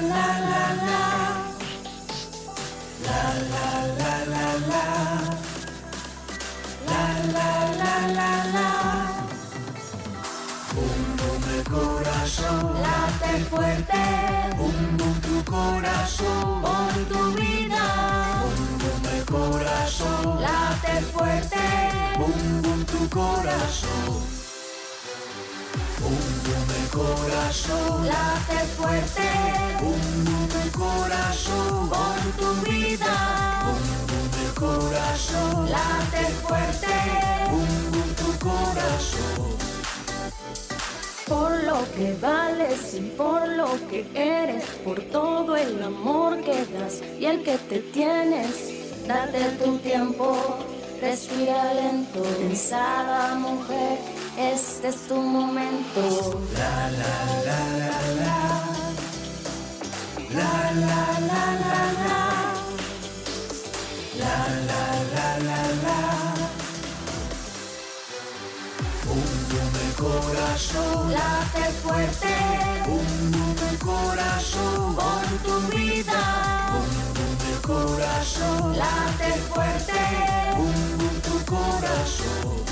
la, corazón. Late fuerte. Bum bum tu corazón. Por tu vida. Bum bum el corazón. Late fuerte. Bum bum tu corazón. Un el corazón, late fuerte. Un el corazón, por tu vida. Un el corazón, late fuerte. Un tu corazón. Por lo que vales y por lo que eres, por todo el amor que das y el que te tienes, date tu tiempo, respira lento, pensada mujer este es tu momento. La la la la la. Corazón. Late fuerte. Un el corazón. Por tu vida. Un el corazón. Late fuerte. Un tu corazón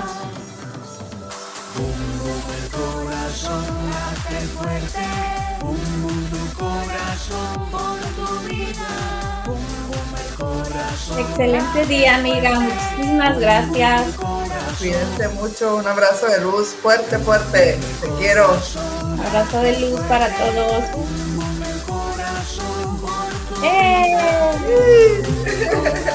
Corazón late fuerte, un mundo corazón por tu vida, un bum el corazón. Excelente día, amiga. Muchísimas gracias. Cuídense mucho. Un abrazo de luz fuerte, fuerte. Te quiero. Abrazo de luz para todos. ¡Eh!